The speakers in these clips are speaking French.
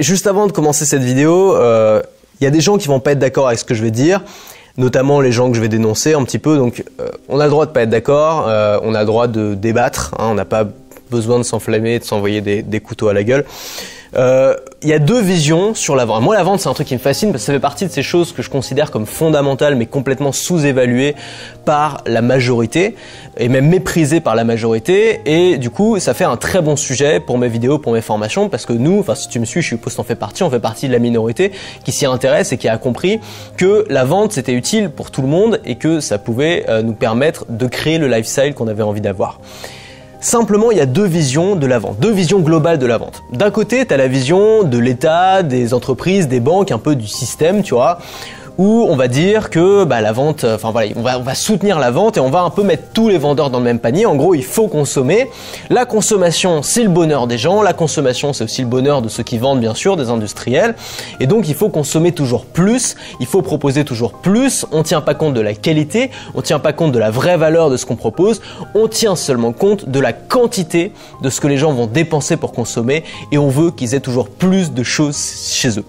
Juste avant de commencer cette vidéo, euh, il y a des gens qui vont pas être d'accord avec ce que je vais dire, notamment les gens que je vais dénoncer un petit peu. Donc, euh, on a le droit de pas être d'accord, euh, on a le droit de débattre, hein, on n'a pas besoin de s'enflammer, de s'envoyer des, couteaux à la gueule. Euh, il y a deux visions sur la vente. Moi, la vente, c'est un truc qui me fascine parce que ça fait partie de ces choses que je considère comme fondamentales, mais complètement sous-évaluées par la majorité et même méprisées par la majorité. Et du coup, ça fait un très bon sujet pour mes vidéos, pour mes formations, parce que nous, enfin, si tu me suis, je suppose t'en fais partie, on fait partie de la minorité qui s'y intéresse et qui a compris que la vente c'était utile pour tout le monde et que ça pouvait euh, nous permettre de créer le lifestyle qu'on avait envie d'avoir. Simplement, il y a deux visions de la vente, deux visions globales de la vente. D'un côté, tu la vision de l'État, des entreprises, des banques, un peu du système, tu vois, où on va dire que bah, la vente, euh, enfin voilà, on va, soutenir la vente et on va un peu mettre tous les vendeurs dans le même panier. En gros, il faut consommer. La consommation, c'est le bonheur des gens. La consommation, c'est aussi le bonheur de ceux qui vendent, bien sûr, des industriels. Et donc, il faut consommer toujours plus. Il faut proposer toujours plus. On tient pas compte de la qualité. On tient pas compte de la vraie valeur de ce qu'on propose. On tient seulement compte de la quantité de ce que les gens vont dépenser pour consommer. Et on veut qu'ils aient toujours plus de choses chez eux.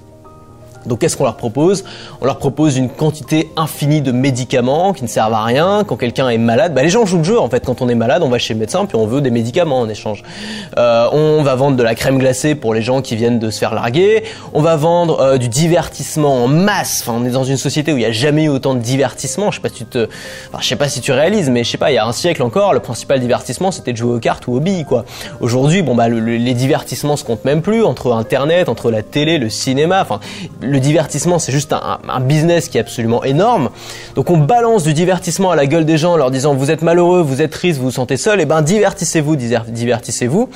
Donc qu'est-ce qu'on leur propose? On leur propose une quantité infinie de médicaments qui ne servent à rien. Quand quelqu'un est malade, bah, les gens jouent le jeu en fait. Quand on est malade, on va chez le médecin puis on veut des médicaments en échange. Euh, on va vendre de la crème glacée pour les gens qui viennent de se faire larguer. On va vendre euh, du divertissement en masse. Enfin, on est dans une société où il n'y a jamais eu autant de divertissement. Je sais pas si tu te, je sais pas si tu réalises, mais je sais pas. Il y a un siècle encore, le principal divertissement c'était de jouer aux cartes ou aux billes quoi. Aujourd'hui, bon bah le, les divertissements se comptent même plus entre Internet, entre la télé, le cinéma. Enfin le divertissement, c'est juste un, business qui est absolument énorme. Donc on balance du divertissement à la gueule des gens en leur disant vous êtes malheureux, vous êtes triste, vous vous sentez seul, et eh ben divertissez-vous, divertissez-vous.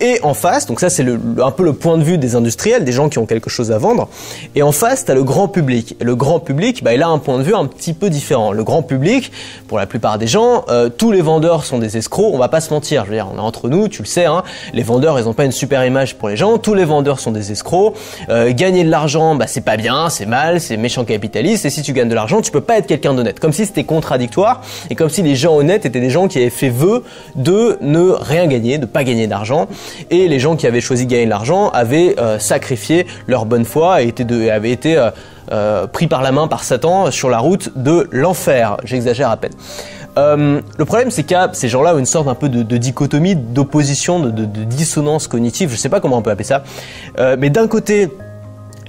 Et en face, donc ça c'est un peu le point de vue des industriels, des gens qui ont quelque chose à vendre. Et en face, tu le grand public. Et le grand public, bah, il a un point de vue un petit peu différent. Le grand public, pour la plupart des gens, euh, tous les vendeurs sont des escrocs, on va pas se mentir. Je veux dire, on est entre nous, tu le sais, hein, les vendeurs, ils ont pas une super image pour les gens. Tous les vendeurs sont des escrocs. Euh, gagner de l'argent, bah, c'est pas bien, c'est mal, c'est méchant capitaliste, et si tu gagnes de l'argent, tu peux pas être quelqu'un d'honnête. Comme si c'était contradictoire, et comme si les gens honnêtes étaient des gens qui avaient fait vœu de ne rien gagner, de pas gagner d'argent, et les gens qui avaient choisi de gagner de l'argent avaient euh, sacrifié leur bonne foi et avaient été euh, euh, pris par la main par Satan sur la route de l'enfer. J'exagère à peine. Le problème, c'est a ces gens-là une sorte un peu de, dichotomie, d'opposition, de, dissonance cognitive, je sais pas comment on peut appeler ça. Mais d'un côté,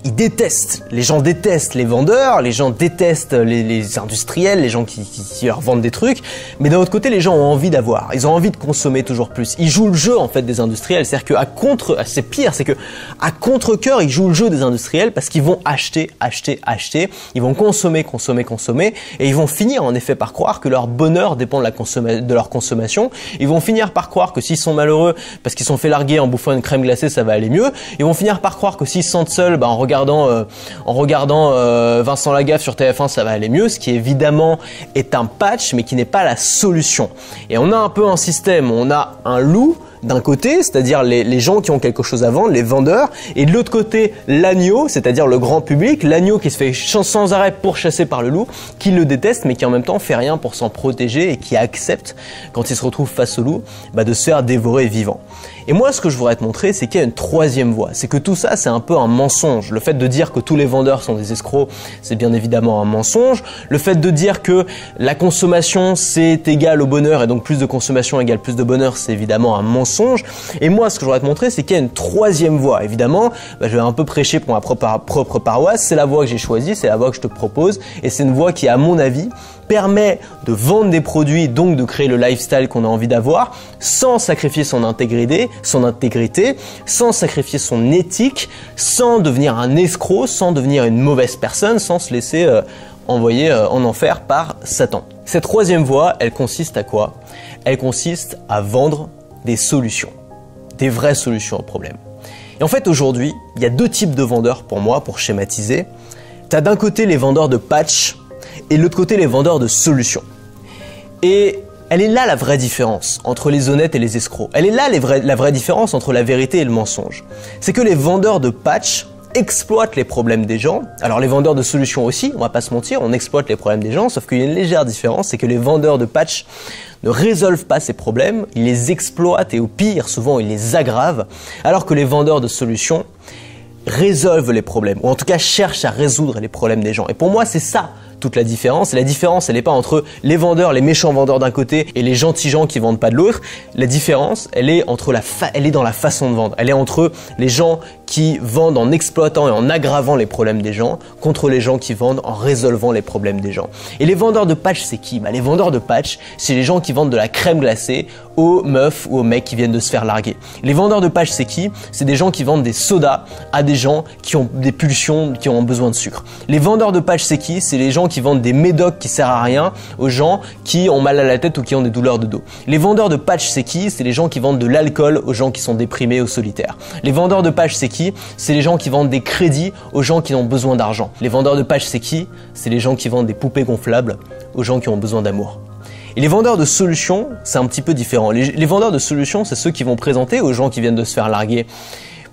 ils détestent, les gens détestent les vendeurs, les gens détestent les, industriels, les gens qui, leur vendent des trucs, mais d'un autre côté, les gens ont envie d'avoir, ils ont envie de consommer toujours plus. Ils jouent le jeu en fait des industriels, c'est-à-dire qu'à contre, c'est pire, c'est que à contre cœur, ils jouent le jeu des industriels parce qu'ils vont acheter, acheter, acheter, ils vont consommer, consommer, consommer, et ils vont finir en effet par croire que leur bonheur dépend de, la consomma de leur consommation. Ils vont finir par croire que s'ils sont malheureux parce qu'ils sont fait larguer en bouffant une crème glacée, ça va aller mieux. Ils vont finir par croire que s'ils se sentent seuls, bah, en regardant, euh, en regardant euh, Vincent Lagaffe sur TF1, ça va aller mieux, ce qui évidemment est un patch, mais qui n'est pas la solution. Et on a un peu un système, on a un loup d'un côté, c'est-à-dire les, gens qui ont quelque chose à vendre, les vendeurs, et de l'autre côté, l'agneau, c'est-à-dire le grand public, l'agneau qui se fait sans arrêt pourchasser par le loup, qui le déteste, mais qui en même temps fait rien pour s'en protéger et qui accepte, quand il se retrouve face au loup, bah, de se faire dévorer vivant. Et moi, ce que je voudrais te montrer, c'est qu'il y a une troisième voie. C'est que tout ça, c'est un peu un mensonge. Le fait de dire que tous les vendeurs sont des escrocs, c'est bien évidemment un mensonge. Le fait de dire que la consommation, c'est égal au bonheur, et donc plus de consommation égale plus de bonheur, c'est évidemment un mensonge. Et moi, ce que je voudrais te montrer, c'est qu'il y a une troisième voie. Évidemment, bah, je vais un peu prêcher pour ma propre, propre paroisse. C'est la voie que j'ai choisie, c'est la voie que je te propose, et c'est une voie qui, à mon avis, permet de vendre des produits, donc de créer le lifestyle qu'on a envie d'avoir, sans sacrifier son intégrité, son intégrité, sans sacrifier son éthique, sans devenir un escroc, sans devenir une mauvaise personne, sans se laisser euh, envoyer euh, en enfer par Satan. Cette troisième voie, elle consiste à quoi? Elle consiste à vendre des solutions, des vraies solutions aux problèmes. Et en fait, aujourd'hui, il y a deux types de vendeurs pour moi, pour schématiser. Tu as d'un côté les vendeurs de patch et de l'autre côté les vendeurs de solutions. Et elle est là la vraie différence entre les honnêtes et les escrocs. Elle est là la vraie différence entre la vérité et le mensonge. C'est que les vendeurs de patch exploitent les problèmes des gens. Alors les vendeurs de solutions aussi, on va pas se mentir, on exploite les problèmes des gens, sauf qu'il y a une légère différence, c'est que les vendeurs de patch ne résolvent pas ces problèmes, ils les exploitent et au pire, souvent, ils les aggravent, alors que les vendeurs de solutions résolvent les problèmes, ou en tout cas cherchent à résoudre les problèmes des gens. Et pour moi, c'est ça toute la différence. La différence, elle n'est pas entre les vendeurs, les méchants vendeurs d'un côté et les gentils gens qui vendent pas de l'autre. La différence, elle est entre la elle est dans la façon de vendre. Elle est entre les gens qui vendent en exploitant et en aggravant les problèmes des gens contre les gens qui vendent en résolvant les problèmes des gens. Et les vendeurs de patch, c'est qui? Bah, Les vendeurs de patch, c'est les gens qui vendent de la crème glacée aux meufs ou aux mecs qui viennent de se faire larguer. Les vendeurs de patch, c'est qui? C'est des gens qui vendent des sodas à des gens qui ont des pulsions, qui ont besoin de sucre. Les vendeurs de patch, c'est qui? C'est les gens qui vendent des médocs qui servent à rien aux gens qui ont mal à la tête ou qui ont des douleurs de dos. Les vendeurs de patch, c'est qui? C'est les gens qui vendent de l'alcool aux gens qui sont déprimés ou solitaires. Les vendeurs de patch, c'est qui? C'est les gens qui vendent des crédits aux gens qui ont besoin d'argent. Les vendeurs de patch, c'est qui C'est les gens qui vendent des poupées gonflables aux gens qui ont besoin d'amour. Et les vendeurs de solutions, c'est un petit peu différent. Les vendeurs de solutions, c'est ceux qui vont présenter aux gens qui viennent de se faire larguer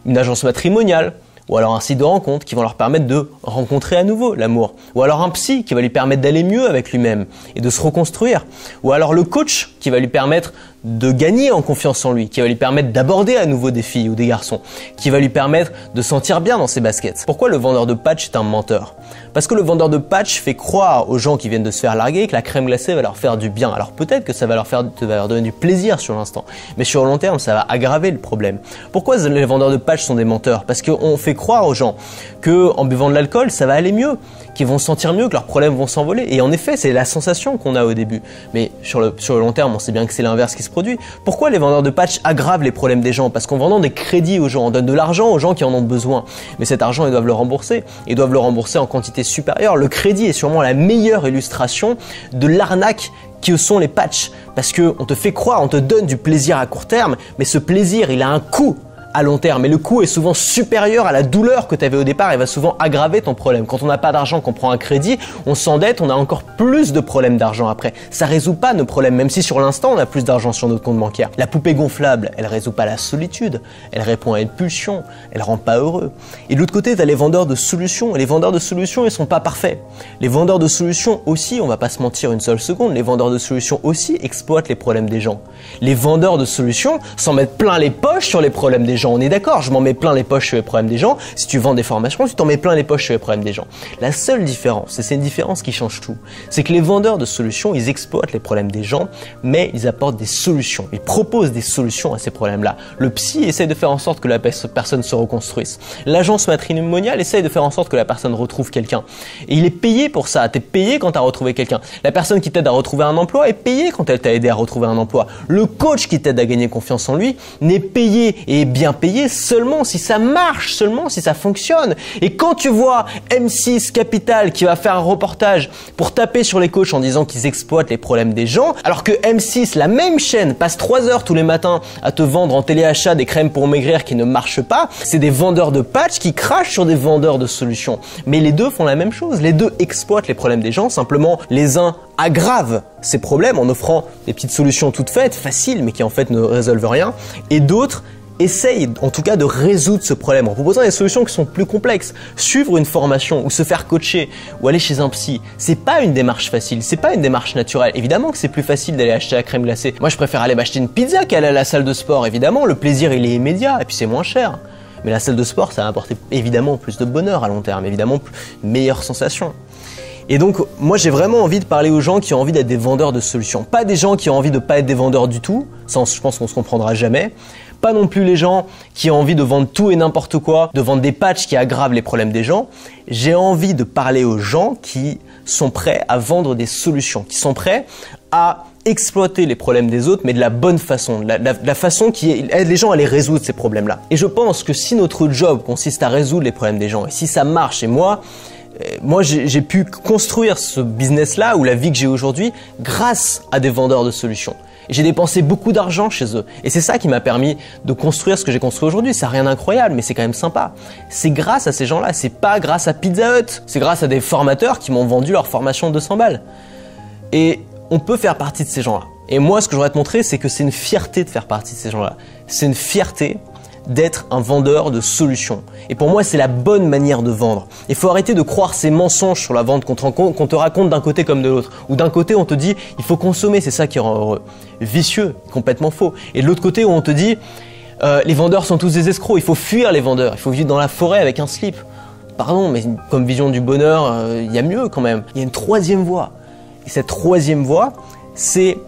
une agence matrimoniale, ou alors un site de rencontre qui vont leur permettre de rencontrer à nouveau l'amour, ou alors un psy qui va lui permettre d'aller mieux avec lui-même et de se reconstruire, ou alors le coach qui va lui permettre de gagner en confiance en lui, qui va lui permettre d'aborder à nouveau des filles ou des garçons, qui va lui permettre de sentir bien dans ses baskets. Pourquoi le vendeur de patch est un menteur? Parce que le vendeur de patch fait croire aux gens qui viennent de se faire larguer que la crème glacée va leur faire du bien. Alors peut-être que ça va leur faire, va leur donner du plaisir sur l'instant, mais sur le long terme, ça va aggraver le problème. Pourquoi les vendeurs de patch sont des menteurs? Parce qu'on fait croire aux gens que en buvant de l'alcool, ça va aller mieux, qu'ils vont se sentir mieux, que leurs problèmes vont s'envoler. Et en effet, c'est la sensation qu'on a au début. Mais sur le, sur le long terme, on sait bien que c'est l'inverse qui se produit. Pourquoi les vendeurs de patch aggravent les problèmes des gens? Parce qu'en vendant des crédits aux gens, on donne de l'argent aux gens qui en ont besoin. Mais cet argent, ils doivent le rembourser. Ils doivent le rembourser en quantité supérieure. Le crédit est sûrement la meilleure illustration de l'arnaque que sont les patchs. Parce qu'on te fait croire, on te donne du plaisir à court terme, mais ce plaisir, il a un coût à long terme. Et le coût est souvent supérieur à la douleur que tu avais au départ et va souvent aggraver ton problème. Quand on n'a pas d'argent, qu'on prend un crédit, on s'endette, on a encore plus de problèmes d'argent après. Ça résout pas nos problèmes, même si sur l'instant on a plus d'argent sur notre compte bancaire. La poupée gonflable, elle résout pas la solitude, elle répond à une pulsion, elle rend pas heureux. Et de l'autre côté, tu as les vendeurs de solutions. Et les vendeurs de solutions, ils sont pas parfaits. Les vendeurs de solutions aussi, on va pas se mentir une seule seconde, les vendeurs de solutions aussi exploitent les problèmes des gens. Les vendeurs de solutions s'en mettent plein les poches sur les problèmes des gens on est d'accord, je m'en mets plein les poches sur les problèmes des gens. Si tu vends des formations, tu t'en mets plein les poches sur les problèmes des gens. La seule différence, et c'est une différence qui change tout, c'est que les vendeurs de solutions, ils exploitent les problèmes des gens, mais ils apportent des solutions. Ils proposent des solutions à ces problèmes-là. Le psy essaye de faire en sorte que la personne se reconstruise. L'agence matrimoniale essaye de faire en sorte que la personne retrouve quelqu'un. Et il est payé pour ça. Tu es payé quand tu as retrouvé quelqu'un. La personne qui t'aide à retrouver un emploi est payée quand elle t'a aidé à retrouver un emploi. Le coach qui t'aide à gagner confiance en lui n'est payé et bien payer seulement si ça marche, seulement si ça fonctionne. Et quand tu vois M6 Capital qui va faire un reportage pour taper sur les coachs en disant qu'ils exploitent les problèmes des gens, alors que M6, la même chaîne, passe 3 heures tous les matins à te vendre en téléachat des crèmes pour maigrir qui ne marchent pas, c'est des vendeurs de patch qui crachent sur des vendeurs de solutions. Mais les deux font la même chose, les deux exploitent les problèmes des gens, simplement les uns aggravent ces problèmes en offrant des petites solutions toutes faites, faciles, mais qui en fait ne résolvent rien, et d'autres essaye en tout cas de résoudre ce problème en proposant des solutions qui sont plus complexes. Suivre une formation ou se faire coacher ou aller chez un psy, c'est pas une démarche facile, c'est pas une démarche naturelle. Évidemment que c'est plus facile d'aller acheter la crème glacée. Moi je préfère aller m'acheter une pizza qu'aller à la salle de sport. Évidemment, le plaisir il est immédiat et puis c'est moins cher. Mais la salle de sport, ça va apporter évidemment plus de bonheur à long terme, évidemment meilleure sensation. Et donc, moi, j'ai vraiment envie de parler aux gens qui ont envie d'être des vendeurs de solutions. Pas des gens qui ont envie de pas être des vendeurs du tout. Ça, je pense qu'on se comprendra jamais pas non plus les gens qui ont envie de vendre tout et n'importe quoi, de vendre des patchs qui aggravent les problèmes des gens. J'ai envie de parler aux gens qui sont prêts à vendre des solutions, qui sont prêts à exploiter les problèmes des autres, mais de la bonne façon, la, la façon qui aide les gens à les résoudre ces problèmes-là. Et je pense que si notre job consiste à résoudre les problèmes des gens, et si ça marche, et moi, euh, moi, j'ai pu construire ce business-là ou la vie que j'ai aujourd'hui grâce à des vendeurs de solutions. J'ai dépensé beaucoup d'argent chez eux. Et c'est ça qui m'a permis de construire ce que j'ai construit aujourd'hui. C'est rien d'incroyable, mais c'est quand même sympa. C'est grâce à ces gens-là. C'est pas grâce à Pizza Hut. C'est grâce à des formateurs qui m'ont vendu leur formation de 200 balles. Et on peut faire partie de ces gens-là. Et moi, ce que je voudrais te montrer, c'est que c'est une fierté de faire partie de ces gens-là. C'est une fierté d'être un vendeur de solutions. Et pour moi, c'est la bonne manière de vendre. Il faut arrêter de croire ces mensonges sur la vente qu'on te, raconte d'un côté comme de l'autre. Ou d'un côté, on te dit, il faut consommer, c'est ça qui rend heureux. Vicieux, complètement faux. Et de l'autre côté, on te dit, Euh, les vendeurs sont tous des escrocs, il faut fuir les vendeurs, il faut vivre dans la forêt avec un slip. Pardon, mais comme vision du bonheur, euh, il y a mieux quand même. Il y a une troisième voie. Et cette troisième voie, c'est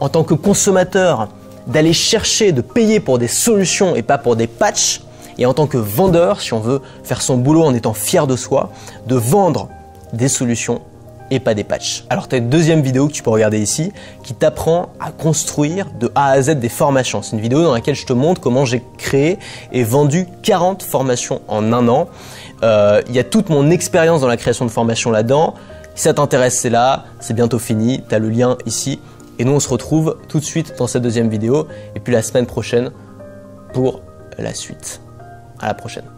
en tant que consommateur d'aller chercher, de payer pour des solutions et pas pour des patchs. Et en tant que vendeur, si on veut faire son boulot en étant fier de soi, de vendre des solutions et pas des patchs. Alors tu as une deuxième vidéo que tu peux regarder ici qui t'apprend à construire de A à Z des formations. C'est une vidéo dans laquelle je te montre comment j'ai créé et vendu 40 formations en un an. Euh, il y a toute mon expérience dans la création de formations là-dedans. Si ça t'intéresse, c'est là, c'est bientôt fini, tu as le lien ici. Et nous, on se retrouve tout de suite dans cette deuxième vidéo et puis la semaine prochaine pour la suite. À la prochaine.